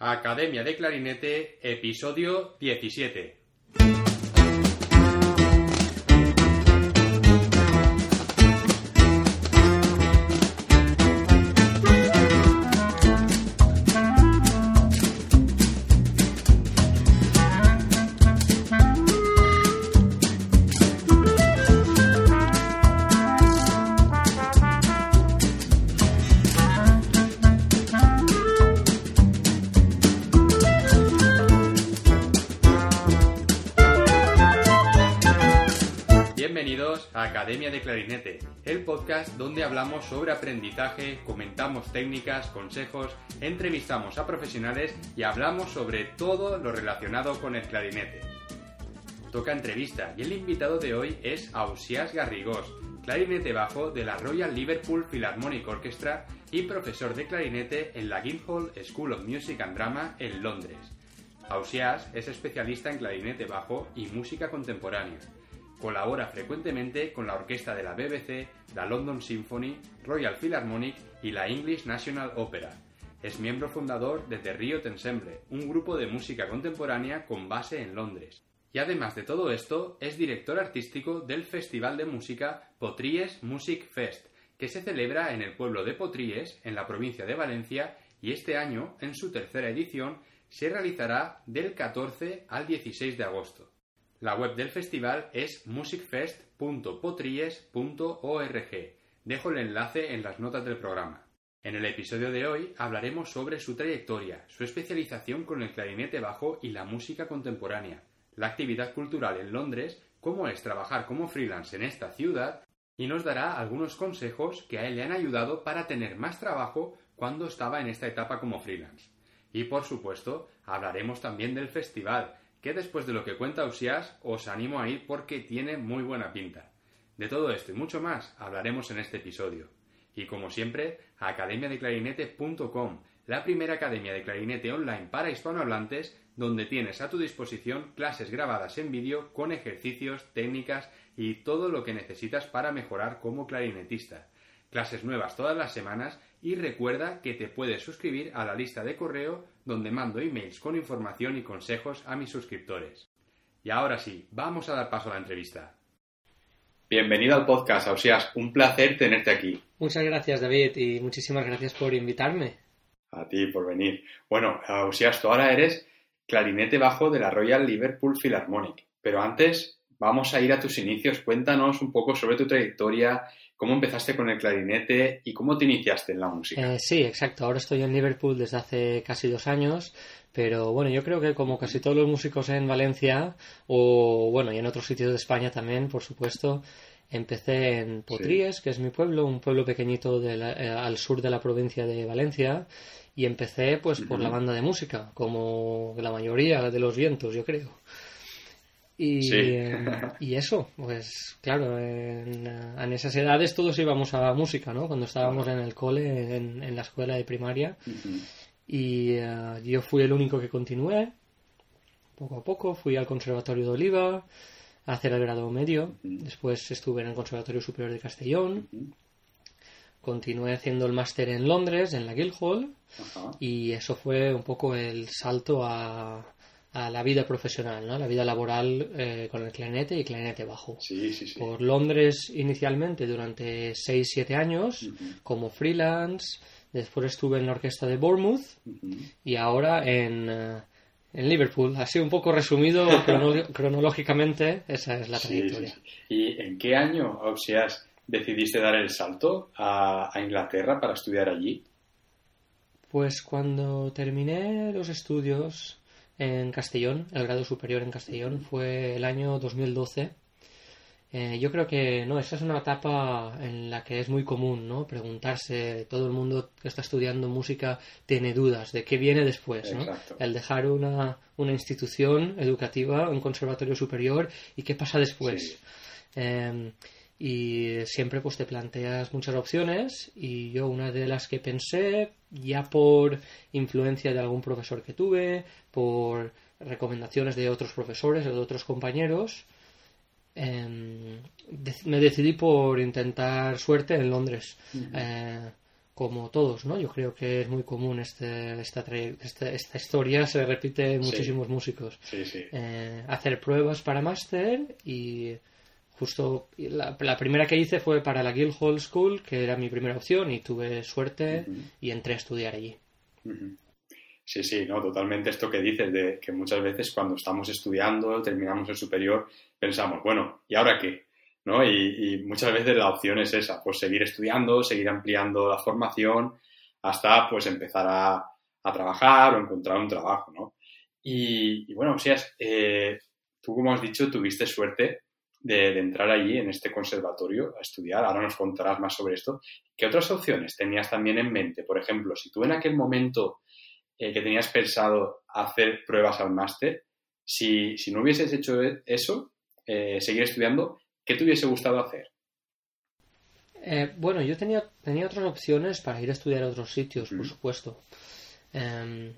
Academia de Clarinete, episodio 17. Sobre aprendizaje, comentamos técnicas, consejos, entrevistamos a profesionales y hablamos sobre todo lo relacionado con el clarinete. Toca entrevista y el invitado de hoy es Ausias Garrigós, clarinete bajo de la Royal Liverpool Philharmonic Orchestra y profesor de clarinete en la Guildhall School of Music and Drama en Londres. Ausias es especialista en clarinete bajo y música contemporánea. Colabora frecuentemente con la orquesta de la BBC, la London Symphony, Royal Philharmonic y la English National Opera. Es miembro fundador de The Riot Ensemble, un grupo de música contemporánea con base en Londres. Y además de todo esto, es director artístico del Festival de Música Potries Music Fest, que se celebra en el pueblo de Potries, en la provincia de Valencia, y este año, en su tercera edición, se realizará del 14 al 16 de agosto. La web del festival es musicfest.potries.org. Dejo el enlace en las notas del programa. En el episodio de hoy hablaremos sobre su trayectoria, su especialización con el clarinete bajo y la música contemporánea, la actividad cultural en Londres, cómo es trabajar como freelance en esta ciudad y nos dará algunos consejos que a él le han ayudado para tener más trabajo cuando estaba en esta etapa como freelance. Y por supuesto, hablaremos también del festival, que después de lo que cuenta Usias os animo a ir porque tiene muy buena pinta. De todo esto y mucho más hablaremos en este episodio. Y como siempre, academiadeclarinete.com, la primera academia de clarinete online para hispanohablantes, donde tienes a tu disposición clases grabadas en vídeo con ejercicios, técnicas y todo lo que necesitas para mejorar como clarinetista. Clases nuevas todas las semanas y recuerda que te puedes suscribir a la lista de correo donde mando emails con información y consejos a mis suscriptores. Y ahora sí, vamos a dar paso a la entrevista. Bienvenido al podcast, Ausias. Un placer tenerte aquí. Muchas gracias, David, y muchísimas gracias por invitarme. A ti por venir. Bueno, Ausias, tú ahora eres clarinete bajo de la Royal Liverpool Philharmonic. Pero antes, vamos a ir a tus inicios. Cuéntanos un poco sobre tu trayectoria, cómo empezaste con el clarinete y cómo te iniciaste en la música. Eh, sí, exacto. Ahora estoy en Liverpool desde hace casi dos años. Pero bueno, yo creo que como casi todos los músicos en Valencia, o bueno, y en otros sitios de España también, por supuesto, empecé en Potries, sí. que es mi pueblo, un pueblo pequeñito de la, eh, al sur de la provincia de Valencia, y empecé pues por uh -huh. la banda de música, como la mayoría de los vientos, yo creo. Y, sí. eh, y eso, pues claro, en, en, esas edades todos íbamos a música, ¿no? Cuando estábamos en el cole, en, en la escuela de primaria. Uh -huh. Y uh, yo fui el único que continué, poco a poco, fui al Conservatorio de Oliva a hacer el grado medio, uh -huh. después estuve en el Conservatorio Superior de Castellón, -huh. continué haciendo el máster en Londres, en la Guildhall, y eso fue un poco el salto a, a la vida profesional, ¿no? la vida laboral eh, con el clarinete y clarinete bajo. Sí, sí, sí. Por Londres inicialmente durante 6-7 años, como freelance Después estuve en la orquesta de Bournemouth uh -huh. y ahora en, uh, en Liverpool. Así un poco resumido cronológicamente, esa es la trayectoria. ¿Y en qué año, Ausias, decidiste dar el salto a, a Inglaterra para estudiar allí? Pues cuando terminé los estudios en Castellón, el grado superior en Castellón, fue el año 2012 eh, yo creo que no, esa es una etapa en la que es muy común, ¿no? Preguntarse, todo el mundo que está estudiando música tiene dudas de qué viene después, ¿no? Exacto. El dejar una, una institución educativa, un conservatorio superior y qué pasa después. Sí. Eh, y siempre pues te planteas muchas opciones y yo una de las que pensé, ya por influencia de algún profesor que tuve, por recomendaciones de otros profesores o de otros compañeros, eh, me decidí por intentar suerte en Londres. Uh -huh. eh, como todos, ¿no? Yo creo que es muy común este, esta, esta, esta historia, se repite en muchísimos músicos. Sí, sí. Eh, hacer pruebas para máster y justo la, primera que hice fue para la Guildhall School, que era mi primera opción y tuve suerte y entré a estudiar allí. Sí, sí, no, totalmente esto que dices, de que muchas veces cuando estamos estudiando, terminamos el superior, pensamos, bueno, ¿y ahora qué? ¿No? Y, muchas veces la opción es esa, pues seguir estudiando, seguir ampliando la formación hasta pues empezar a, trabajar o encontrar un trabajo, ¿no? Y, bueno, o sea, eh, tú como has dicho, tuviste suerte de, entrar allí en este conservatorio a estudiar. Ahora nos contarás más sobre esto. ¿Qué otras opciones tenías también en mente? Por ejemplo, si tú en aquel momento eh, que tenías pensado hacer pruebas al máster, si, no hubieses hecho eso, eh, seguir estudiando, ¿qué te hubiese gustado hacer? Eh, bueno, yo tenía, tenía otras opciones para ir a estudiar a otros sitios, por supuesto. Em,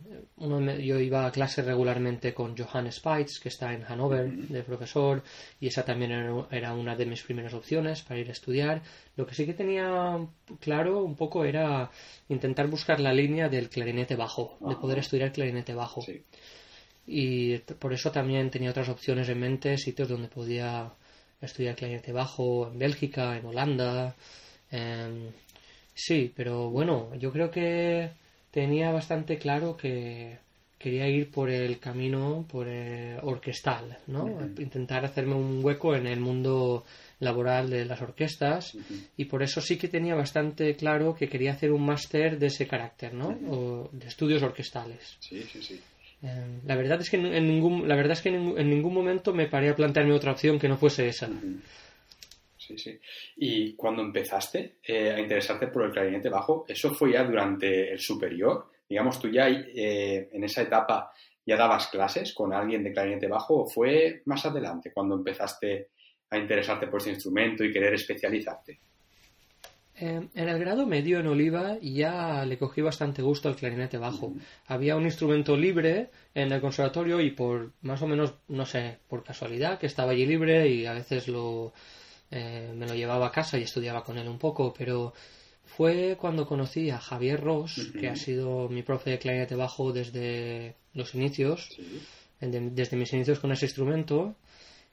yo iba a clase regularmente con Johannes Speitz, que está en Hannover, de profesor, y esa también era, una de mis primeras opciones para ir a estudiar. Lo que sí que tenía claro un poco era intentar buscar la línea del clarinete bajo, de poder estudiar clarinete bajo. Y por eso también tenía otras opciones en mente, sitios donde podía estudiar clarinete bajo, en Bélgica, en Holanda. Em, sí, pero bueno, yo creo que tenía bastante claro que quería ir por el camino por orquestal, ¿no? Intentar hacerme un hueco en el mundo laboral de las orquestas y por eso sí que tenía bastante claro que quería hacer un máster de ese carácter, ¿no? O de estudios orquestales. Sí, sí, sí. Eh, la verdad es que en ningún la verdad es que en, ningún momento me paré a plantearme otra opción que no fuese esa. Sí, sí. Y cuando empezaste eh, a interesarte por el clarinete bajo, ¿eso fue ya durante el superior? Digamos, tú ya eh, en esa etapa ya dabas clases con alguien de clarinete bajo o fue más adelante cuando empezaste a interesarte por ese instrumento y querer especializarte? Em, en el grado medio en Oliva ya le cogí bastante gusto al clarinete bajo. Había un instrumento libre en el conservatorio y por más o menos, no sé, por casualidad, que estaba allí libre y a veces lo, eh, me lo llevaba a casa y estudiaba con él un poco, pero fue cuando conocí a Javier Ross, que ha sido mi profe de clarinete bajo desde los inicios, desde mis inicios con ese instrumento,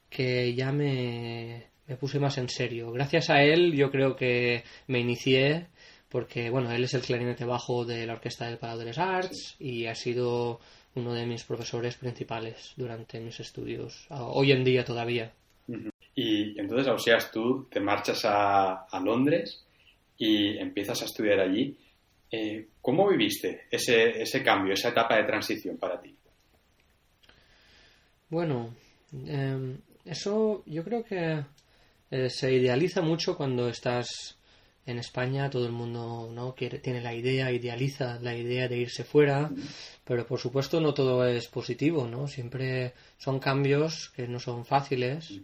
que ya me, me puse más en serio. Gracias a él yo creo que me inicié porque bueno, él es el clarinete bajo de la Orquesta del Palau de les Arts y ha sido uno de mis profesores principales durante mis estudios, hoy en día todavía. Y entonces, o sea, tú te marchas a, Londres y empiezas a estudiar allí. Eh, ¿Cómo viviste ese, ese cambio, esa etapa de transición para ti? Bueno, em, eso yo creo que eh, se idealiza mucho cuando estás en España todo el mundo no quiere tiene la idea idealiza la idea de irse fuera pero por supuesto no todo es positivo no siempre son cambios que no son fáciles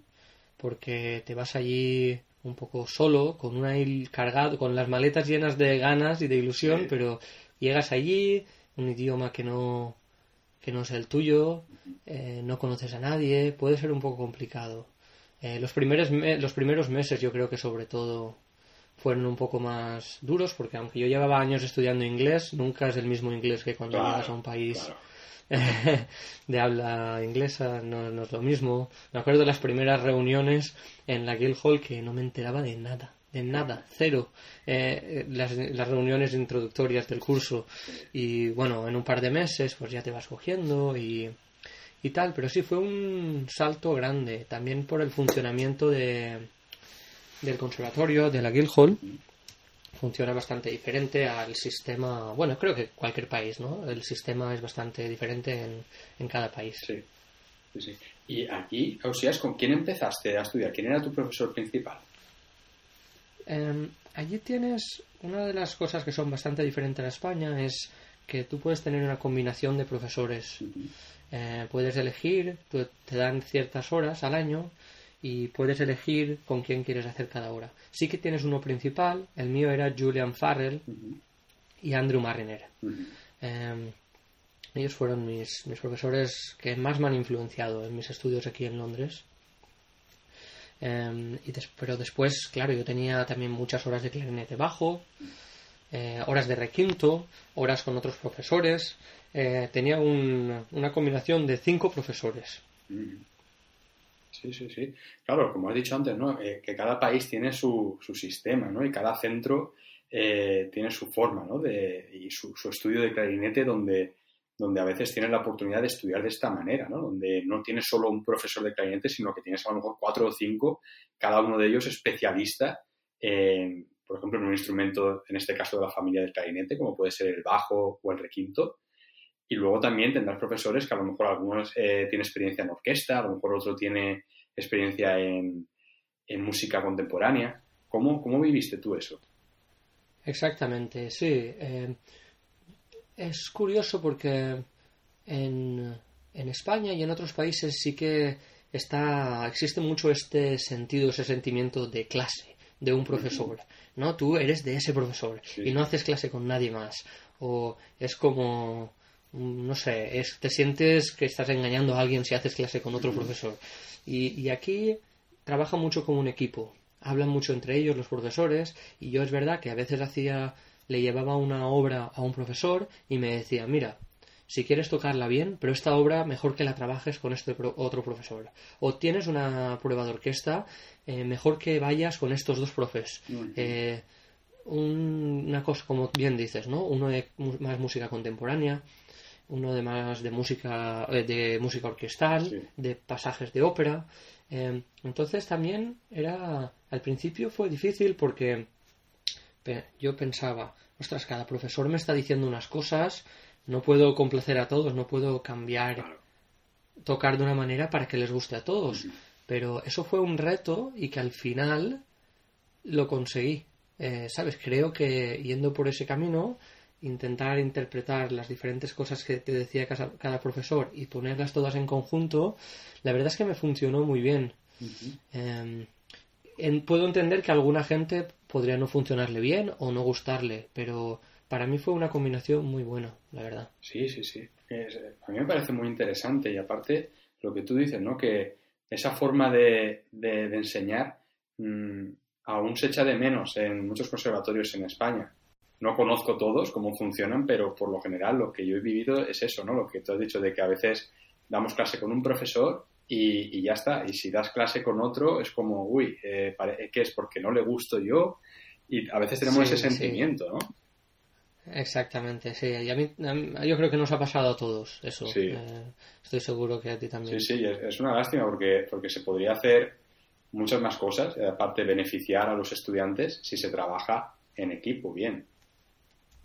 porque te vas allí un poco solo, con una cargado, con las maletas llenas de ganas y de ilusión, pero llegas allí, un idioma que no que no es el tuyo, eh, no conoces a nadie, puede ser un poco complicado. Eh, los primeros los primeros meses yo creo que sobre todo fueron un poco más duros porque aunque yo llevaba años estudiando inglés, nunca es el mismo inglés que cuando llegas a un país de habla inglesa, no, es lo mismo. Me acuerdo de las primeras reuniones en la Guildhall que no me enteraba de nada, de nada, cero. Eh, las, las, reuniones introductorias del curso. Y bueno, en un par de meses pues ya te vas cogiendo y, y tal, pero sí fue un salto grande, también por el funcionamiento de, del conservatorio, de la Guildhall funciona bastante diferente al sistema, bueno, creo que cualquier país, ¿no? El sistema es bastante diferente en, cada país. Sí. sí, Y aquí, Ausías, ¿con quién empezaste a estudiar? ¿Quién era tu profesor principal? Em, allí tienes una de las cosas que son bastante diferentes a España es que tú puedes tener una combinación de profesores. Eh, puedes elegir, te dan ciertas horas al año y puedes elegir con quién quieres hacer cada hora. Sí que tienes uno principal, el mío era Julian Farrell y Andrew Mariner. Em, ellos fueron mis, mis, profesores que más me han influenciado en mis estudios aquí en Londres. Em, y pero después, claro, yo tenía también muchas horas de clarinete bajo. eh, horas de requinto, horas con otros profesores. Eh, tenía un- una combinación de cinco profesores. Sí, sí, sí. Claro, como has dicho antes, ¿no? Eh, que cada país tiene su, su sistema, ¿no? Y cada centro eh, tiene su forma, ¿no? De, y su, su estudio de clarinete donde, donde a veces tienes la oportunidad de estudiar de esta manera, ¿no? Donde no tienes solo un profesor de clarinete, sino que tienes a lo mejor cuatro o cinco, cada uno de ellos especialista en, por ejemplo, en un instrumento, en este caso de la familia del clarinete, como puede ser el bajo o el requinto. Y luego también tendrás profesores que a lo mejor algunos eh, tienen experiencia en orquesta, a lo mejor otro tiene experiencia en, en música contemporánea. ¿Cómo, ¿Cómo viviste tú eso? Exactamente, sí. Eh, es curioso porque en, en España y en otros países sí que está existe mucho este sentido, ese sentimiento de clase de un profesor, ¿no? Tú eres de ese profesor Sí. y no haces clase con nadie más o es como no sé, es, te sientes que estás engañando a alguien si haces clase con otro profesor. Y, y aquí trabaja mucho como un equipo. Hablan mucho entre ellos los profesores y yo es verdad que a veces hacía le llevaba una obra a un profesor y me decía, mira, si quieres tocarla bien, pero esta obra mejor que la trabajes con este pro- otro profesor. O tienes una prueba de orquesta, eh, mejor que vayas con estos dos profes. Eh, un- una cosa, como bien dices, ¿no? Uno de más música contemporánea, uno de más de música, eh, de música orquestal, Sí. de pasajes de ópera. Eh, entonces también era, al principio fue difícil porque yo pensaba, ostras, cada profesor me está diciendo unas cosas, no puedo complacer a todos, no puedo cambiar, Claro. tocar de una manera para que les guste a todos. Pero eso fue un reto y que al final lo conseguí. Eh, ¿Sabes? Creo que yendo por ese camino, intentar interpretar las diferentes cosas que te decía cada, cada profesor y ponerlas todas en conjunto, la verdad es que me funcionó muy bien. Eh, en- puedo entender que a alguna gente podría no funcionarle bien o no gustarle, pero para mí fue una combinación muy buena, la verdad. Sí, sí, sí. Es- a mí me parece muy interesante y aparte lo que tú dices, ¿no? Que esa forma de, de- de enseñar mm, aún se echa de menos en muchos conservatorios en España. No conozco todos cómo funcionan, pero por lo general lo que yo he vivido es eso, ¿no? Lo que tú has dicho de que a veces damos clase con un profesor y, y ya está. Y si das clase con otro es como, uy, eh, pare- ¿qué es? Porque no le gusto yo. Y a veces tenemos Sí, ese sí. sentimiento, ¿no? Exactamente, sí. Y a mí, a mí- yo creo que nos ha pasado a todos eso. Sí. Eh, estoy seguro que a ti también. Sí, sí, es, una lástima porque, porque se podría hacer muchas más cosas, eh, aparte beneficiar a los estudiantes si se trabaja en equipo bien.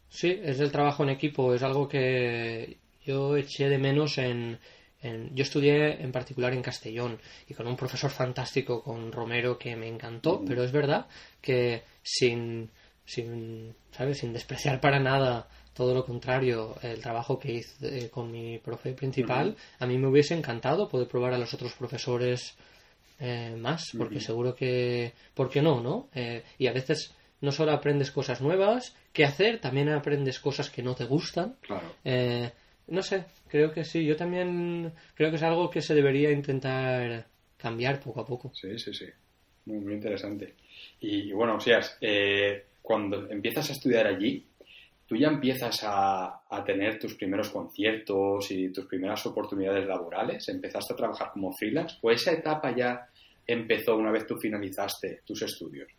Sí, es el trabajo en equipo, es algo que yo eché de menos en, en- Yo estudié en particular en Castellón y con un profesor fantástico, con Romero, que me encantó, pero es verdad que sin, sin, ¿sabes? Sin despreciar para nada, todo lo contrario, el trabajo que hice eh, con mi profe principal, a mí me hubiese encantado poder probar a los otros profesores eh, más, porque seguro que... ¿Por qué no, no? Eh, y a veces no solo aprendes cosas nuevas que hacer, también aprendes cosas que no te gustan. Claro. Eh, no sé, creo que sí. Yo también creo que es algo que se debería intentar cambiar poco a poco. Sí, sí, sí. Muy, muy interesante. Y, y bueno, o sea, eh, cuando empiezas a estudiar allí, tú ya empiezas a, a tener tus primeros conciertos y tus primeras oportunidades laborales. ¿Empezaste a trabajar como freelance? ¿O esa etapa ya empezó una vez tú finalizaste tus estudios?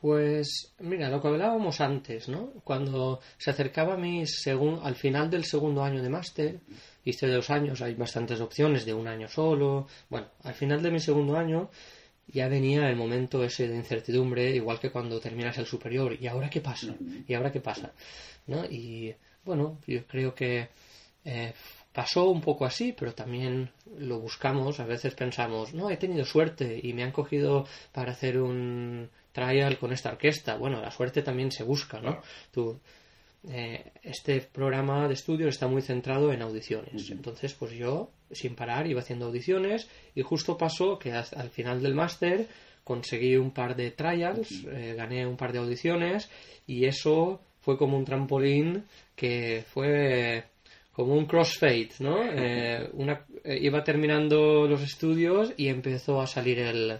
Pues mira, lo que hablábamos antes, ¿no? Cuando se acercaba mi segun- al final del segundo año de máster, hice dos años, hay bastantes opciones de un año solo. Bueno, al final de mi segundo año ya venía el momento ese de incertidumbre, igual que cuando terminas el superior. ¿Y ahora qué pasa? ¿Y ahora qué pasa? ¿No? Y bueno, yo creo que eh, pasó un poco así, pero también lo buscamos. A veces pensamos, no, he tenido suerte y me han cogido para hacer un trial con esta orquesta. Bueno, la suerte también se busca, ¿no? Claro. Tú, eh, este programa de estudios está muy centrado en audiciones. Entonces, pues yo, sin parar, iba haciendo audiciones y justo pasó que al final del máster conseguí un par de trials, eh, gané un par de audiciones y eso fue como un trampolín que fue como un crossfade, ¿no? Eh, una, iba terminando los estudios y empezó a salir el,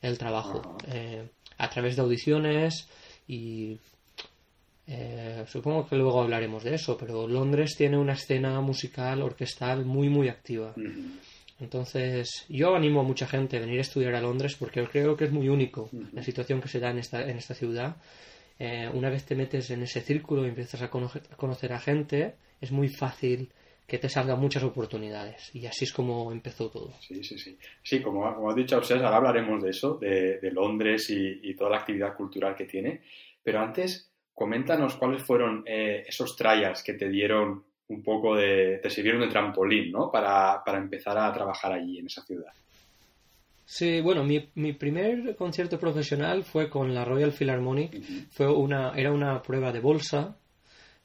el trabajo eh, a través de audiciones y Eh, supongo que luego hablaremos de eso, pero Londres tiene una escena musical, orquestal muy, muy activa. Entonces, yo animo a mucha gente a venir a estudiar a Londres porque creo que es muy único la situación que se da en esta, en esta ciudad. Eh, una vez te metes en ese círculo y empiezas a conocer, a gente, es muy fácil que te salgan muchas oportunidades. Y así es como empezó todo. Sí, sí, sí. Sí, como, como has dicho, ahora hablaremos de eso, de, Londres y, toda la actividad cultural que tiene. Pero antes, coméntanos cuáles fueron eh, esos trials que te dieron un poco de, te sirvieron de trampolín, ¿no? Para, empezar a trabajar allí, en esa ciudad. Sí, bueno, mi, mi primer concierto profesional fue con la Royal Philharmonic. fue una, era una prueba de bolsa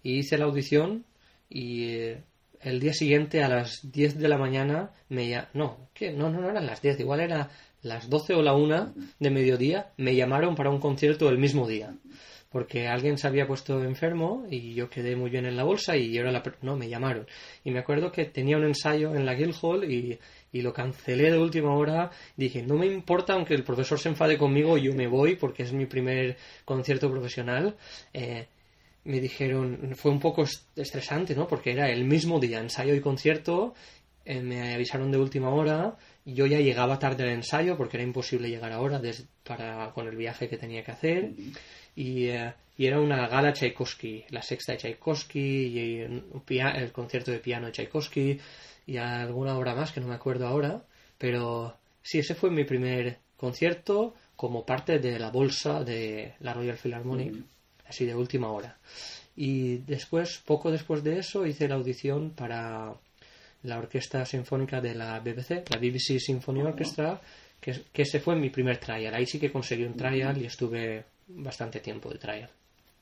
y hice la audición y eh, el día siguiente a las 10 de la mañana me no, ¿qué? no, no, no eran las 10, igual era las 12 o la 1 de mediodía, me llamaron para un concierto el mismo día porque alguien se había puesto enfermo y yo quedé muy bien en la bolsa y yo era la... No, me llamaron. Y me acuerdo que tenía un ensayo en la Guildhall y, y lo cancelé de última hora. Dije, no me importa aunque el profesor se enfade conmigo, yo me voy porque es mi primer concierto profesional. Eh, me dijeron, fue un poco estresante, ¿no? Porque era el mismo día, ensayo y concierto. Eh, me avisaron de última hora. Yo ya llegaba tarde al ensayo porque era imposible llegar ahora para, con el viaje que tenía que hacer. Eh, y, era una gala Tchaikovsky, la sexta de Tchaikovsky y el concierto de piano de Tchaikovsky y alguna obra más que no me acuerdo ahora, pero sí, ese fue mi primer concierto como parte de la bolsa de la Royal Philharmonic, así de última hora. Y después, poco después de eso, hice la audición para la Orquesta Sinfónica de la BBC, la BBC Symphony Orchestra, que, que ese fue mi primer trial. Ahí sí que conseguí un trial y estuve bastante tiempo de trial.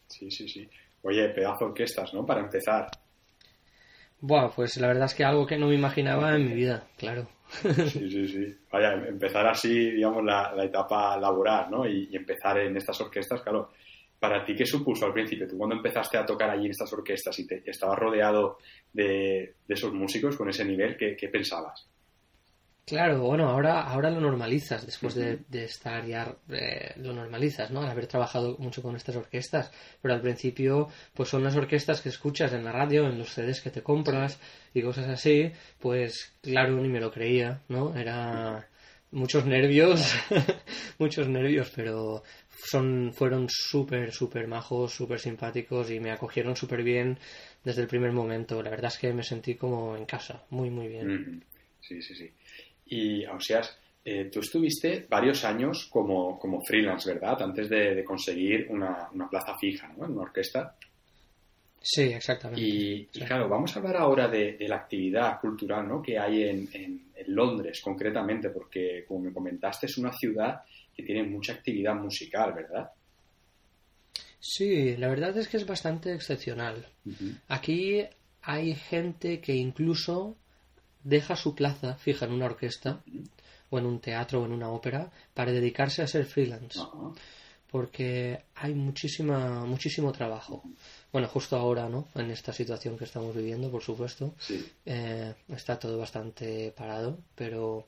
Sí, sí, sí. Oye, pedazo de orquestas, ¿no? Para empezar. Bueno, pues la verdad es que algo que no me imaginaba en mi vida, claro. Sí, sí, sí. Vaya, empezar así, digamos, la, etapa laboral, ¿no? Y, empezar en estas orquestas, claro. ¿Para ti qué supuso al principio? Tú cuando empezaste a tocar allí en estas orquestas y te, estabas rodeado de, esos músicos con ese nivel, ¿qué, qué pensabas? Claro, bueno, ahora, ahora lo normalizas, después de, estar ya, eh, lo normalizas, ¿no? Al haber trabajado mucho con estas orquestas, pero al principio, pues son las orquestas que escuchas en la radio, en los CDs que te compras y cosas así, pues claro, ni me lo creía, ¿no? Era muchos nervios, muchos nervios, pero son, fueron súper, súper majos, súper simpáticos y me acogieron súper bien desde el primer momento. La verdad es que me sentí como en casa, muy, muy bien. Sí, sí, sí. Y, o sea, eh, tú estuviste varios años como, freelance, ¿verdad? Antes de, conseguir una, plaza fija, ¿no? En una orquesta. Sí, exactamente. Y, claro, vamos a hablar ahora de, la actividad cultural ¿no? que hay en, en, Londres, concretamente, porque, como me comentaste, es una ciudad que tiene mucha actividad musical, ¿verdad? Sí, la verdad es que es bastante excepcional. Aquí hay gente que incluso deja su plaza fija en una orquesta o en un teatro o en una ópera para dedicarse a ser freelance. Porque hay muchísima, muchísimo trabajo. Bueno, justo ahora, ¿no? En esta situación que estamos viviendo, por supuesto, eh, está todo bastante parado, pero...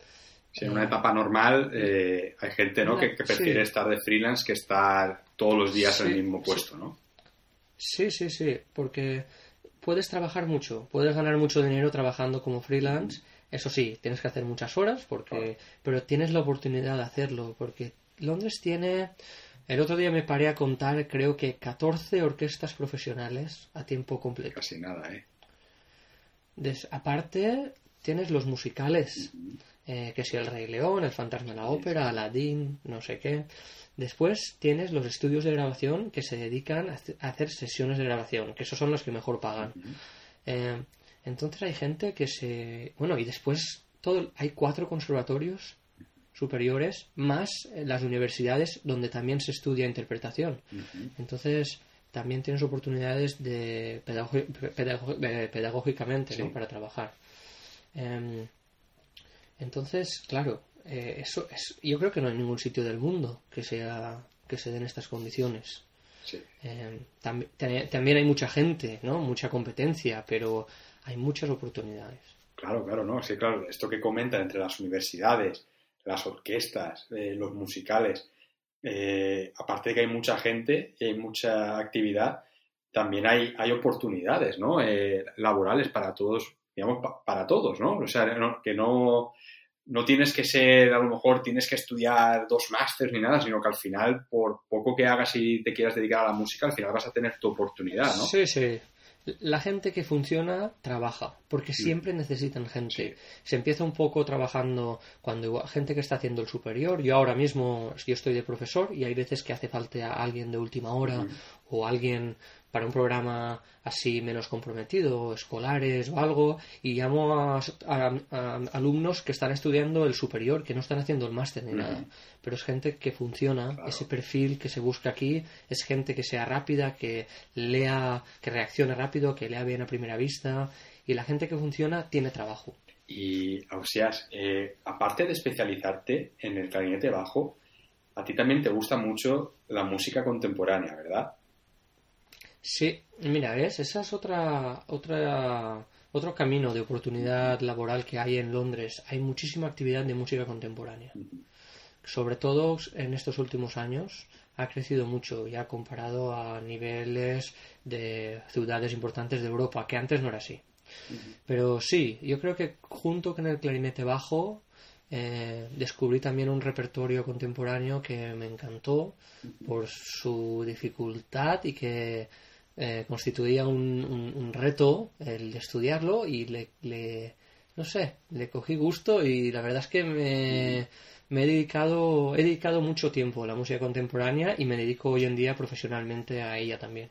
en una etapa normal eh, hay gente, ¿no? que, prefiere estar de freelance que estar todos los días en el mismo puesto, ¿no? Sí, sí, sí, porque puedes trabajar mucho, puedes ganar mucho dinero trabajando como freelance. Eso sí, tienes que hacer muchas horas, porque, pero tienes la oportunidad de hacerlo, porque Londres tiene, el otro día me paré a contar, creo que 14 orquestas profesionales a tiempo completo. Casi nada, ¿eh? aparte, tienes los musicales, eh, que si el Rey León, el Fantasma de la Ópera, Aladdin, no sé qué. Después tienes los estudios de grabación que se dedican a hacer sesiones de grabación, que esos son los que mejor pagan. Eh, entonces hay gente que se... Bueno, y después todo, hay cuatro conservatorios superiores más las universidades donde también se estudia interpretación. Entonces también tienes oportunidades de pedagógicamente para trabajar. Em, entonces, claro, eh, eso es, yo creo que no hay ningún sitio del mundo que sea que se den estas condiciones. Eh, también hay mucha gente, ¿no? Mucha competencia, pero hay muchas oportunidades. Claro, claro, no. Sí, claro. Esto que comentan entre las universidades, las orquestas, eh, los musicales, aparte de que hay mucha gente y hay mucha actividad, también hay, hay oportunidades, ¿no? Eh, laborales para todos, digamos, para todos, ¿no? O sea, que no, no tienes que ser, a lo mejor tienes que estudiar dos másters ni nada, sino que al final, por poco que hagas y te quieras dedicar a la música, al final vas a tener tu oportunidad, ¿no? Sí, sí. La gente que funciona trabaja, porque siempre necesitan gente. Se empieza un poco trabajando cuando gente que está haciendo el superior. Yo ahora mismo, yo estoy de profesor y hay veces que hace falta a alguien de última hora o alguien para un programa así menos comprometido, escolares o algo, y llamo a, alumnos que están estudiando el superior, que no están haciendo el máster ni nada, pero es gente que funciona, ese perfil que se busca aquí, es gente que sea rápida, que lea, que reaccione rápido, que lea bien a primera vista, y la gente que funciona tiene trabajo. Y, o sea, eh, aparte de especializarte en el clarinete bajo, a ti también te gusta mucho la música contemporánea, ¿verdad? Sí, mira, ¿ves? Esa es otra, otra, otro camino de oportunidad laboral que hay en Londres. Hay muchísima actividad de música contemporánea. Sobre todo en estos últimos años ha crecido mucho, ya comparado a niveles de ciudades importantes de Europa, que antes no era así. Pero sí, yo creo que junto con el clarinete bajo eh, descubrí también un repertorio contemporáneo que me encantó por su dificultad y que eh, constituía un, reto el estudiarlo y le, no sé, le cogí gusto y la verdad es que me, he dedicado, he dedicado mucho tiempo a la música contemporánea y me dedico hoy en día profesionalmente a ella también.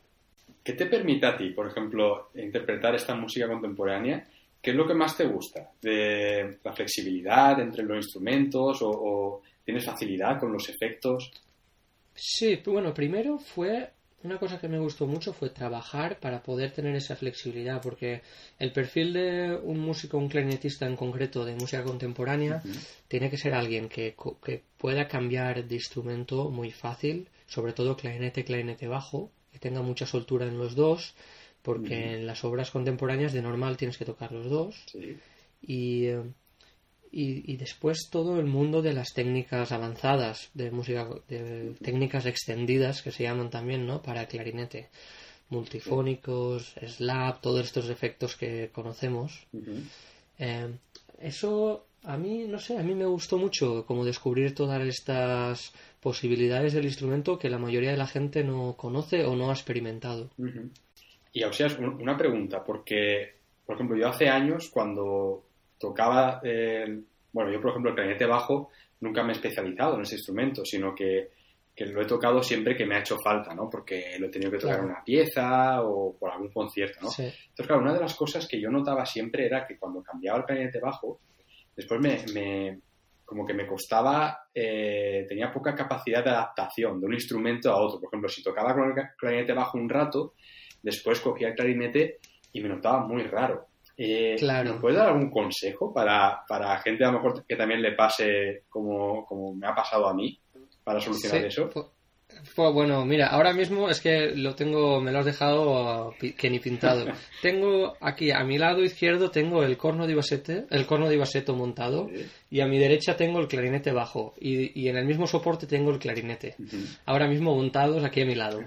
¿Qué te permite a ti, por ejemplo, interpretar esta música contemporánea? ¿Qué es lo que más te gusta? ¿De la flexibilidad entre los instrumentos o tienes facilidad con los efectos? Sí, bueno, primero fue una cosa que me gustó mucho fue trabajar para poder tener esa flexibilidad, porque el perfil de un músico, un clarinetista en concreto de música contemporánea, tiene que ser alguien que, que, pueda cambiar de instrumento muy fácil, sobre todo clarinete, clarinete bajo, que tenga mucha soltura en los dos, porque en las obras contemporáneas de normal tienes que tocar los dos. Y. Eh, y, después todo el mundo de las técnicas avanzadas de música, de técnicas extendidas que se llaman también, ¿no? Para clarinete, multifónicos, slap, todos estos efectos que conocemos. Eh, eso a mí, no sé, a mí me gustó mucho como descubrir todas estas posibilidades del instrumento que la mayoría de la gente no conoce o no ha experimentado. Y o sea, una pregunta, porque, por ejemplo, yo hace años cuando tocaba, bueno, yo por ejemplo el clarinete bajo nunca me he especializado en ese instrumento, sino que, lo he tocado siempre que me ha hecho falta, ¿no? Porque lo he tenido que tocar en una pieza o por algún concierto, ¿no? Entonces, claro, una de las cosas que yo notaba siempre era que cuando cambiaba el clarinete bajo, después me, como que me costaba, eh, tenía poca capacidad de adaptación de un instrumento a otro. Por ejemplo, si tocaba con el clarinete bajo un rato, después cogía el clarinete y me notaba muy raro. Eh, claro. puedes dar algún consejo para, para gente a lo mejor que también le pase como, como me ha pasado a mí para solucionar eso? Pues, bueno, mira, ahora mismo es que lo tengo, me lo has dejado que ni pintado. tengo aquí a mi lado izquierdo tengo el corno de Ibasete, el corno de Ibaseto montado y a mi derecha tengo el clarinete bajo y, y en el mismo soporte tengo el clarinete. Ahora mismo montados aquí a mi lado.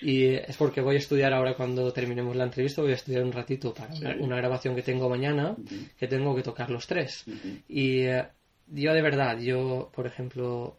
Y es porque voy a estudiar ahora cuando terminemos la entrevista, voy a estudiar un ratito para una, grabación que tengo mañana, que tengo que tocar los tres. Y eh, yo de verdad, yo, por ejemplo,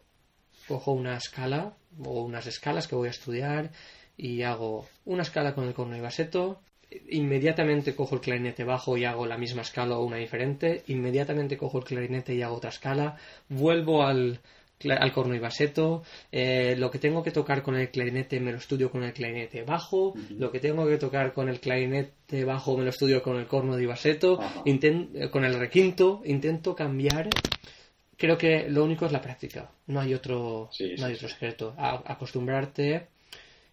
cojo una escala o unas escalas que voy a estudiar y hago una escala con el corno y baseto, inmediatamente cojo el clarinete bajo y hago la misma escala o una diferente, inmediatamente cojo el clarinete y hago otra escala, vuelvo al al corno y baseto, eh, lo que tengo que tocar con el clarinete me lo estudio con el clarinete bajo, lo que tengo que tocar con el clarinete bajo me lo estudio con el corno y baseto, con el requinto, intento cambiar. Creo que lo único es la práctica, no hay otro, no hay otro secreto. acostumbrarte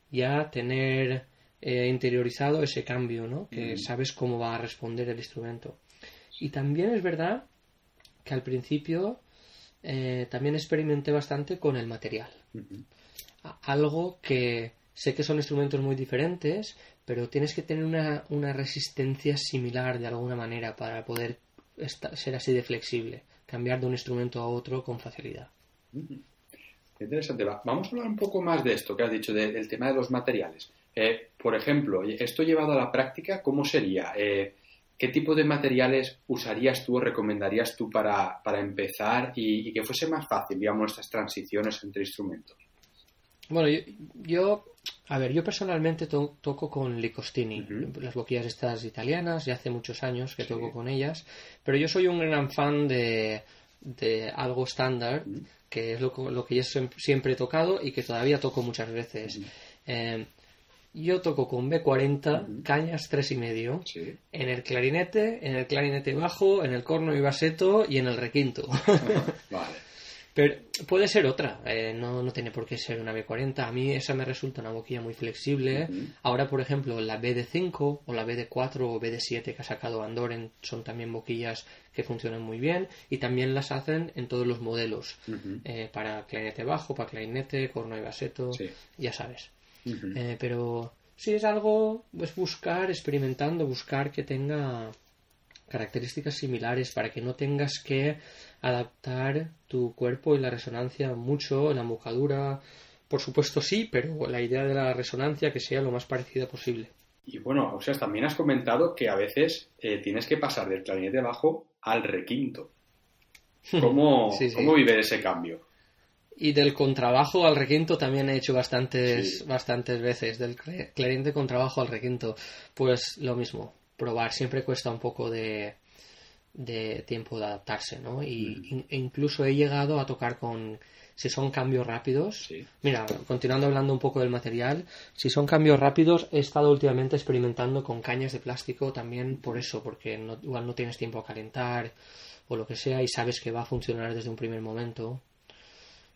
ya a tener eh, interiorizado ese cambio, ¿no? Que sabes cómo va a responder el instrumento. Y también es verdad que al principio eh, también experimenté bastante con el material. Algo que sé que son instrumentos muy diferentes, pero tienes que tener una, resistencia similar de alguna manera para poder ser así de flexible, cambiar de un instrumento a otro con facilidad. Interesante. Vamos a hablar un poco más de esto que has dicho, del tema de los materiales. Eh, por ejemplo, esto llevado a la práctica, ¿cómo sería? Eh, ¿Qué tipo de materiales usarías tú o recomendarías tú para, empezar y, que fuese más fácil, digamos, estas transiciones entre instrumentos? Bueno, yo, a ver, yo personalmente toco con Licostini, las boquillas estas italianas, ya hace muchos años que toco con ellas, pero yo soy un gran fan de, de algo estándar, que es lo, lo, que yo siempre he tocado y que todavía toco muchas veces. Eh, yo toco con B40, cañas tres y medio, en el clarinete, en el clarinete bajo, en el corno y baseto y en el requinto. vale. Pero puede ser otra, eh, no, no, tiene por qué ser una B40. A mí esa me resulta una boquilla muy flexible. Ahora, por ejemplo, la BD5 o la BD4 o BD7 que ha sacado Andoren son también boquillas que funcionan muy bien y también las hacen en todos los modelos. Eh, para clarinete bajo, para clarinete, corno y baseto, ya sabes. Eh, pero si es algo, pues buscar, experimentando, buscar que tenga características similares para que no tengas que adaptar tu cuerpo y la resonancia mucho, la embocadura, por supuesto sí, pero la idea de la resonancia que sea lo más parecida posible. Y bueno, o sea, también has comentado que a veces eh, tienes que pasar del clarinete bajo al requinto. ¿Cómo, ¿cómo vive ese cambio? Y del contrabajo al requinto también he hecho bastantes, bastantes veces. Del clarinete contrabajo al requinto, pues lo mismo. Probar siempre cuesta un poco de, de tiempo de adaptarse, ¿no? Y e incluso he llegado a tocar con si son cambios rápidos. Mira, continuando hablando un poco del material, si son cambios rápidos, he estado últimamente experimentando con cañas de plástico también por eso, porque igual no tienes tiempo a calentar o lo que sea y sabes que va a funcionar desde un primer momento.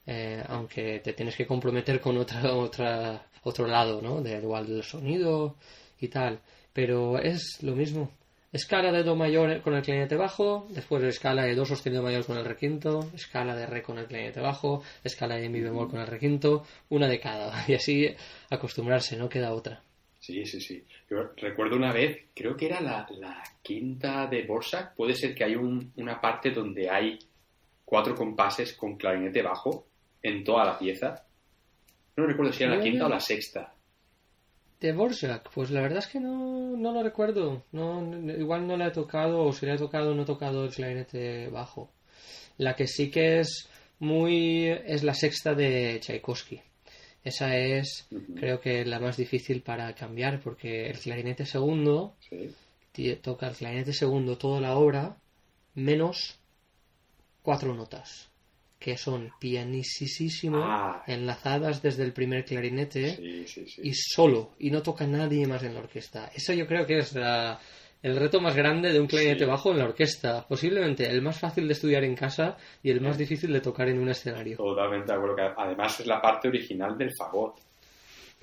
Eh, aunque te tienes que comprometer con otra, otra, otro lado, ¿no? De igual del sonido y tal. Pero es lo mismo. Escala de Do mayor con el clarinete bajo, después escala de Do sostenido mayor con el requinto, escala de Re con el clarinete bajo, escala de Mi bemol con el requinto, una de cada. Y así acostumbrarse, no queda otra. Sí, sí, sí. Yo recuerdo una vez, creo que era la, quinta de Borsak, puede ser que hay una parte donde hay cuatro compases con clarinete bajo en toda la pieza. No recuerdo si era la quinta o la sexta. De Borjak, pues la verdad es que no, no lo recuerdo. No, igual no la he tocado, o si la he tocado, no he tocado el clarinete bajo. La que sí que es muy. es la sexta de Tchaikovsky. Esa es, creo que, la más difícil para cambiar, porque el clarinete segundo toca el clarinete segundo toda la obra, menos cuatro notas que son pianísimas, ah. enlazadas desde el primer clarinete y solo, y no toca nadie más en la orquesta. Eso yo creo que es el reto más grande de un clarinete bajo en la orquesta. Posiblemente el más fácil de estudiar en casa y el más difícil de tocar en un escenario. Totalmente de acuerdo. además es la parte original del fagot.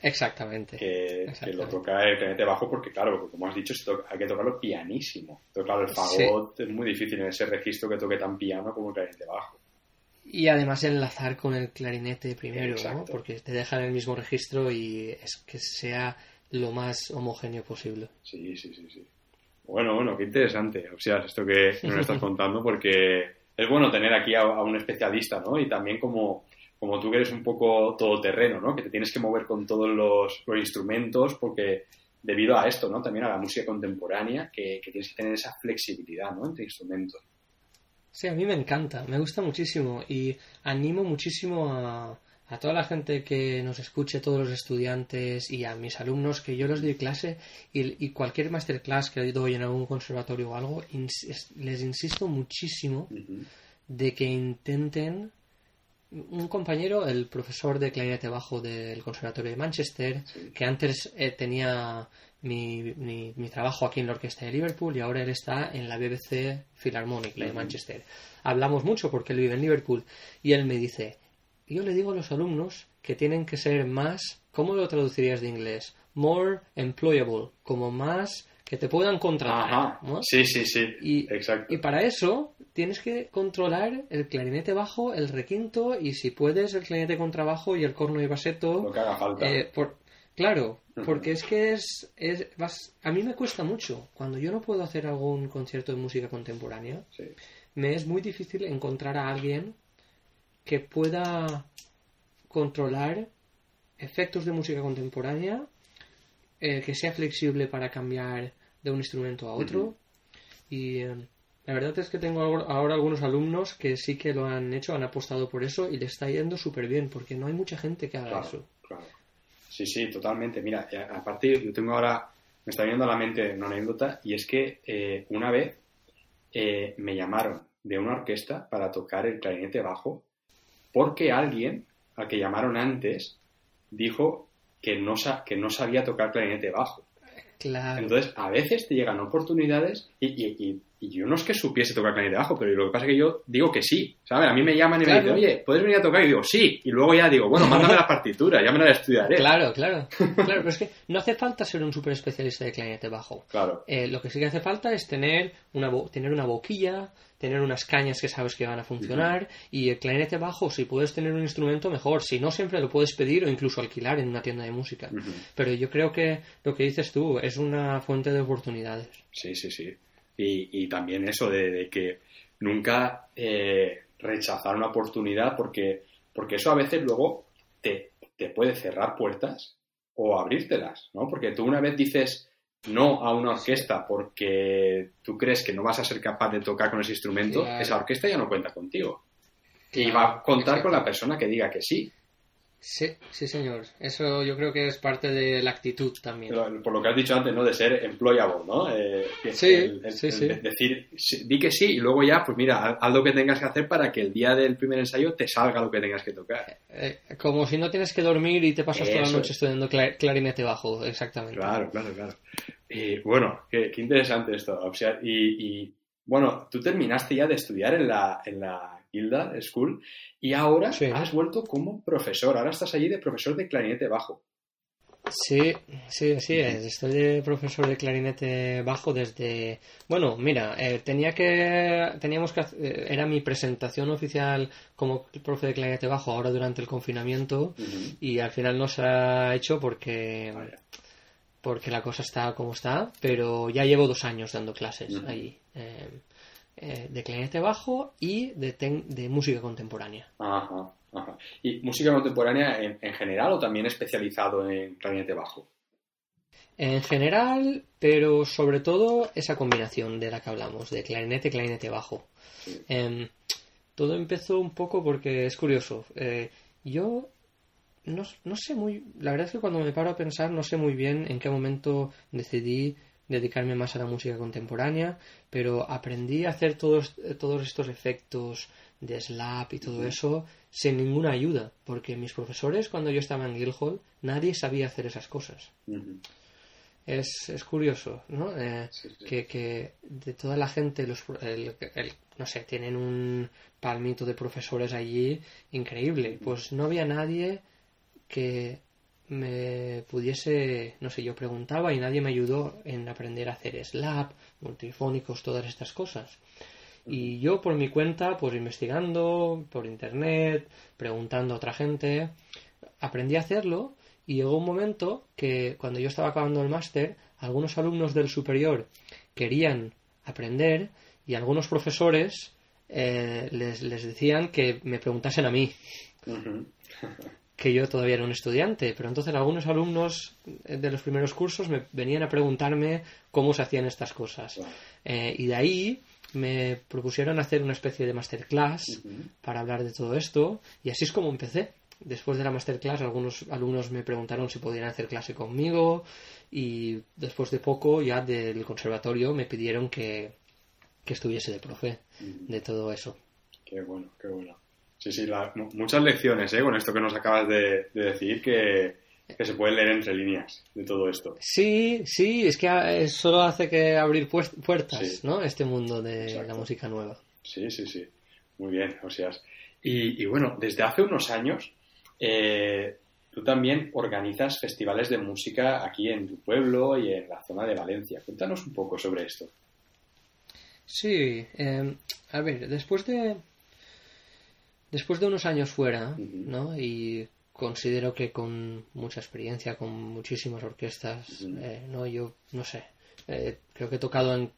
Exactamente. Que, lo toca el clarinete bajo porque, claro, como has dicho, hay que tocarlo pianísimo. Pero claro, el fagot es muy difícil en ese registro que toque tan piano como el clarinete bajo. Y además enlazar con el clarinete primero, ¿no? Porque te dejan el mismo registro y es que sea lo más homogéneo posible. Sí, sí, sí, sí. Bueno, bueno, qué interesante. O sea, esto que nos estás contando porque es bueno tener aquí a, un especialista, ¿no? Y también como, como tú que eres un poco todoterreno, ¿no? Que te tienes que mover con todos los, instrumentos porque debido a esto, ¿no? También a la música contemporánea que, que tienes que tener esa flexibilidad, ¿no? Entre instrumentos. Sí, a mí me encanta, me gusta muchísimo y animo muchísimo a, a toda la gente que nos escuche, todos los estudiantes y a mis alumnos que yo les doy clase y, cualquier masterclass que doy en algún conservatorio o algo, les insisto muchísimo de que intenten un compañero, el profesor de clarinete bajo del Conservatorio de Manchester, que antes eh, tenía mi, mi, trabajo aquí en la orquesta de Liverpool y ahora él está en la BBC Philharmonic, la de Manchester. Hablamos mucho porque él vive en Liverpool y él me dice, yo le digo a los alumnos que tienen que ser más, ¿cómo lo traducirías de inglés? More employable, como más que te puedan contratar. Sí, sí, sí. Y, Exacto. y para eso tienes que controlar el clarinete bajo, el requinto y si puedes el clarinete contrabajo y el corno y baseto. Lo que haga falta. Eh, por, claro, porque es que es, es a mí me cuesta mucho cuando yo no puedo hacer algún concierto de música contemporánea. Me es muy difícil encontrar a alguien que pueda controlar efectos de música contemporánea eh, que sea flexible para cambiar de un instrumento a otro. Y eh, la verdad es que tengo ahora algunos alumnos que sí que lo han hecho, han apostado por eso y le está yendo súper bien, porque no hay mucha gente que haga eso. Claro. Sí, sí, totalmente. Mira, aparte yo tengo ahora, me está viniendo a la mente una anécdota y es que eh, una vez me llamaron de una orquesta para tocar el clarinete bajo porque alguien al que llamaron antes dijo que no, que no sabía tocar clarinete bajo. Entonces, a veces te llegan oportunidades y, y yo no es que supiese tocar clarinete bajo, pero lo que pasa es que yo digo que sí, ¿sabes? A mí me llaman y me dicen, oye, ¿puedes venir a tocar? Y digo, sí. Y luego ya digo, bueno, mándame la partitura, ya me la estudiaré. Claro, claro. Claro, pero es que no hace falta ser un súper especialista de clarinete bajo. Claro. Eh, lo que sí que hace falta es tener una, tener una boquilla, tener unas cañas que sabes que van a funcionar y el clarinete bajo, si puedes tener un instrumento mejor, si no siempre lo puedes pedir o incluso alquilar en una tienda de música. Pero yo creo que lo que dices tú es una fuente de oportunidades. Sí, sí, sí. Y, también eso de, que nunca eh, rechazar una oportunidad porque, porque eso a veces luego te, te puede cerrar puertas o abrírtelas, ¿no? Porque tú una vez dices no a una orquesta porque tú crees que no vas a ser capaz de tocar con ese instrumento, esa orquesta ya no cuenta contigo. y va a contar con la persona que diga que sí. Sí, sí, señor. Eso yo creo que es parte de la actitud también. por lo que has dicho antes, ¿no? De ser employable, ¿no? Eh, sí, sí, sí. decir, di que sí y luego ya, pues mira, haz lo que tengas que hacer para que el día del primer ensayo te salga lo que tengas que tocar. Eh, como si no tienes que dormir y te pasas toda la noche estudiando clarinete bajo, exactamente. Claro, claro, claro. bueno, qué, interesante esto. O sea, y, y, bueno, tú terminaste ya de estudiar en la, en la Hilda School, y ahora has vuelto como profesor, ahora estás allí de profesor de clarinete bajo. Sí, sí, sí, estoy de profesor de clarinete bajo desde... Bueno, mira, eh, tenía que... Teníamos que... Eh, era mi presentación oficial como profe de clarinete bajo ahora durante el confinamiento y al final no se ha hecho porque... Porque la cosa está como está, pero ya llevo dos años dando clases ahí. Eh, eh, de clarinete bajo y de, de música contemporánea. Ajá, ajá. ¿Y música contemporánea en, general o también especializado en clarinete bajo? En general, pero sobre todo esa combinación de la que hablamos, de clarinete y clarinete bajo. Em, todo empezó un poco porque es curioso. Eh, yo no, no, sé muy. La verdad es que cuando me paro a pensar, no sé muy bien en qué momento decidí dedicarme más a la música contemporánea, pero aprendí a hacer todos, todos estos efectos de slap y todo eso sin ninguna ayuda, porque mis profesores cuando yo estaba en Guildhall nadie sabía hacer esas cosas. es, es, curioso, ¿no? Eh, que, que, de toda la gente, los, no sé, tienen un palmito de profesores allí increíble. Pues no había nadie que me pudiese, no sé, yo preguntaba y nadie me ayudó en aprender a hacer slap, multifónicos, todas estas cosas. Y yo por mi cuenta, pues investigando por internet, preguntando a otra gente, aprendí a hacerlo y llegó un momento que cuando yo estaba acabando el máster, algunos alumnos del superior querían aprender y algunos profesores eh, les, les, decían que me preguntasen a mí que yo todavía era un estudiante, pero entonces algunos alumnos de los primeros cursos me venían a preguntarme cómo se hacían estas cosas. Eh, y de ahí me propusieron hacer una especie de masterclass para hablar de todo esto, y así es como empecé. Después de la masterclass, algunos alumnos me preguntaron si podían hacer clase conmigo, y después de poco, ya del conservatorio, me pidieron que, que estuviese de profe de todo eso. Qué bueno, qué bueno. Sí, sí, muchas lecciones ¿eh? con esto que nos acabas de, decir que, se pueden leer entre líneas de todo esto. Sí, sí, es que eh, solo hace que abrir puertas, ¿no? Este mundo de la música nueva. Sí, sí, sí. Muy bien, o sea. Y, bueno, desde hace unos años eh, tú también organizas festivales de música aquí en tu pueblo y en la zona de Valencia. Cuéntanos un poco sobre esto. Sí, a ver, después de después de unos años fuera, ¿no? Y considero que con mucha experiencia, con muchísimas orquestas, eh, ¿no? Yo, no sé, eh, creo que he tocado en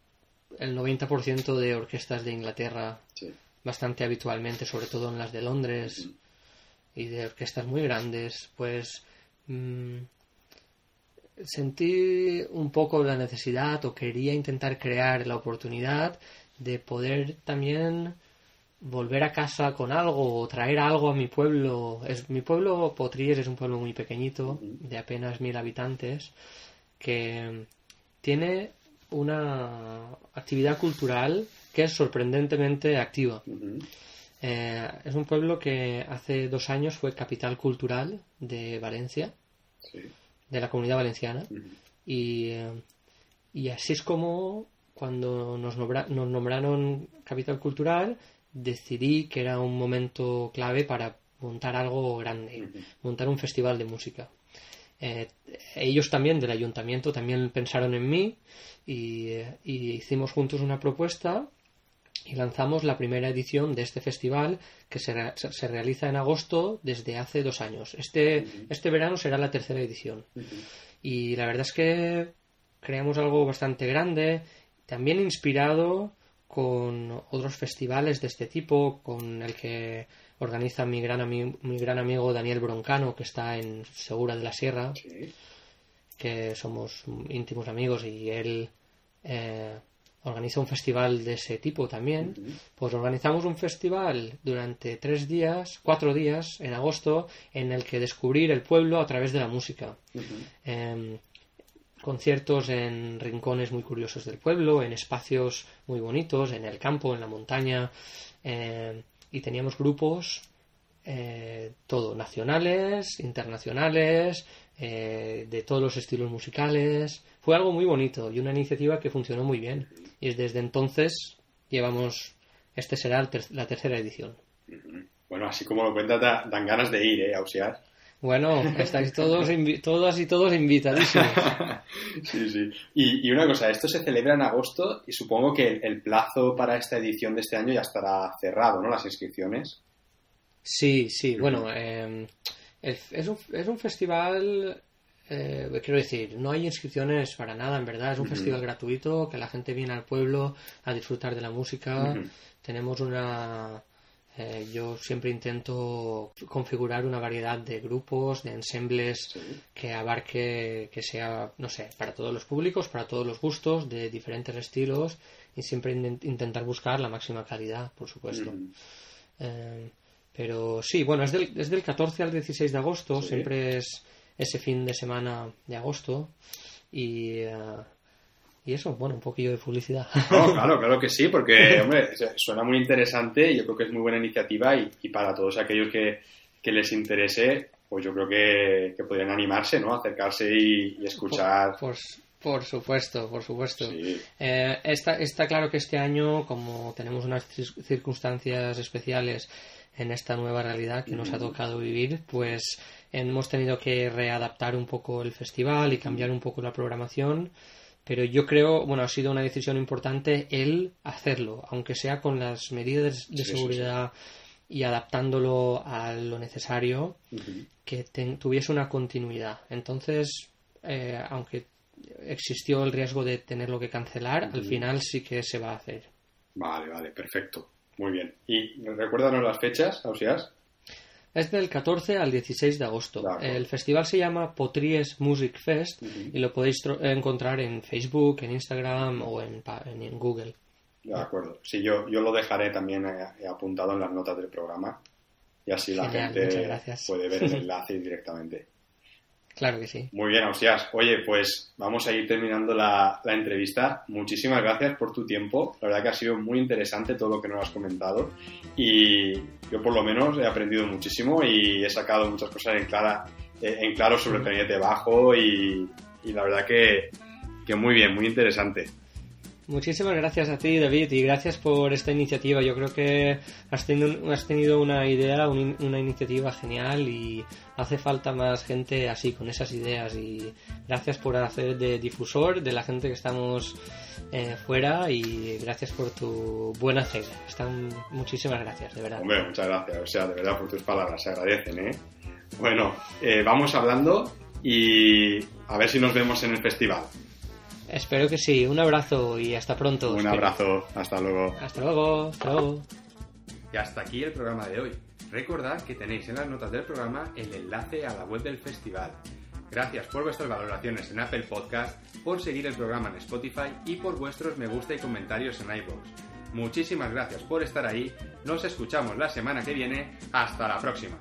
el 90% de orquestas de Inglaterra bastante habitualmente, sobre todo en las de Londres y de orquestas muy grandes, pues mm, sentí un poco la necesidad o quería intentar crear la oportunidad de poder también volver a casa con algo o traer algo a mi pueblo. Es, mi pueblo, Potríes, es un pueblo muy pequeñito, de apenas mil habitantes, que tiene una actividad cultural que es sorprendentemente activa. Eh, es un pueblo que hace dos años fue capital cultural de Valencia, de la comunidad valenciana, y, eh, y, así es como cuando nos, nos nombraron capital cultural, decidí que era un momento clave para montar algo grande, montar un festival de música. Eh, ellos también del ayuntamiento también pensaron en mí y, hicimos juntos una propuesta y lanzamos la primera edición de este festival que se, se realiza en agosto desde hace dos años. Este, este verano será la tercera edición. Y la verdad es que creamos algo bastante grande, también inspirado con otros festivales de este tipo, con el que organiza mi gran, mi gran amigo Daniel Broncano, que está en Segura de la Sierra, que somos íntimos amigos y él eh, organiza un festival de ese tipo también. Pues organizamos un festival durante tres días, cuatro días en agosto, en el que descubrir el pueblo a través de la música conciertos en rincones muy curiosos del pueblo, en espacios muy bonitos, en el campo, en la montaña, eh, y teníamos grupos eh, todo, nacionales, internacionales, eh, de todos los estilos musicales. Fue algo muy bonito y una iniciativa que funcionó muy bien. Y desde entonces llevamos, este será la tercera edición. Bueno, así como lo cuentas, dan ganas de ir, ¿eh, Ausiar? Bueno, estáis todos, todas y todos invitadísimos. sí, sí. Y, una cosa, esto se celebra en agosto y supongo que el, plazo para esta edición de este año ya estará cerrado, ¿no? Las inscripciones. Sí, sí. Bueno, em, es, un, es un festival eh, quiero decir, no hay inscripciones para nada, en verdad. Es un festival gratuito que la gente viene al pueblo a disfrutar de la música. Tenemos una, eh, yo siempre intento configurar una variedad de grupos, de ensembles que abarque, que sea, no sé, para todos los públicos, para todos los gustos, de diferentes estilos y siempre intentar buscar la máxima calidad, por supuesto. Eh, pero sí, bueno, es del, es del 14 al 16 de agosto, siempre es ese fin de semana de agosto y... Eh, y eso, bueno, un poquillo de publicidad. claro, claro que sí, porque, hombre, suena muy interesante y yo creo que es muy buena iniciativa y, para todos aquellos que, les interese, pues yo creo que, podrían animarse, ¿no? Acercarse y, escuchar. Por, supuesto, por supuesto. Eh, está, está claro que este año, como tenemos unas circunstancias especiales en esta nueva realidad que nos ha tocado vivir, pues hemos tenido que readaptar un poco el festival y cambiar un poco la programación pero yo creo, bueno, ha sido una decisión importante el hacerlo, aunque sea con las medidas de seguridad y adaptándolo a lo necesario, que tuviese una continuidad. Entonces, eh, aunque existió el riesgo de tenerlo que cancelar, al final sí que se va a hacer. Vale, vale, perfecto. Muy bien. ¿Y recuérdanos las fechas, Ausias? Es del 14 al 16 de agosto. El festival se llama Potries Music Fest y lo podéis encontrar en Facebook, en Instagram o en, en, Google. De acuerdo. Sí, yo, yo lo dejaré también eh, apuntado en las notas del programa y así la gente puede ver el enlace directamente. Claro que sí. Muy bien, Ausias. Oye, pues vamos a ir terminando la, entrevista. Muchísimas gracias por tu tiempo. La verdad que ha sido muy interesante todo lo que nos has comentado. Y yo por lo menos he aprendido muchísimo y he sacado muchas cosas en, clara, eh, en claro sobre el planeta bajo y, la verdad que, que muy bien, muy interesante. Muchísimas gracias a ti, David, y gracias por esta iniciativa. Yo creo que has tenido, has tenido una idea, una iniciativa genial y hace falta más gente así, con esas ideas. Y gracias por hacer de difusor de la gente que estamos eh, fuera y gracias por tu buena fe. Están, muchísimas gracias, de verdad. Hombre, muchas gracias. O sea, de verdad por tus palabras, se agradecen, ¿eh? Bueno, eh, vamos hablando y a ver si nos vemos en el festival. Espero que sí. Un abrazo y hasta pronto. Un espero. abrazo. Hasta luego. Hasta luego. Hasta luego. Y hasta aquí el programa de hoy. Recordad que tenéis en las notas del programa el enlace a la web del festival. Gracias por vuestras valoraciones en Apple Podcast, por seguir el programa en Spotify y por vuestros me gusta y comentarios en iVoox. Muchísimas gracias por estar ahí. Nos escuchamos la semana que viene. Hasta la próxima.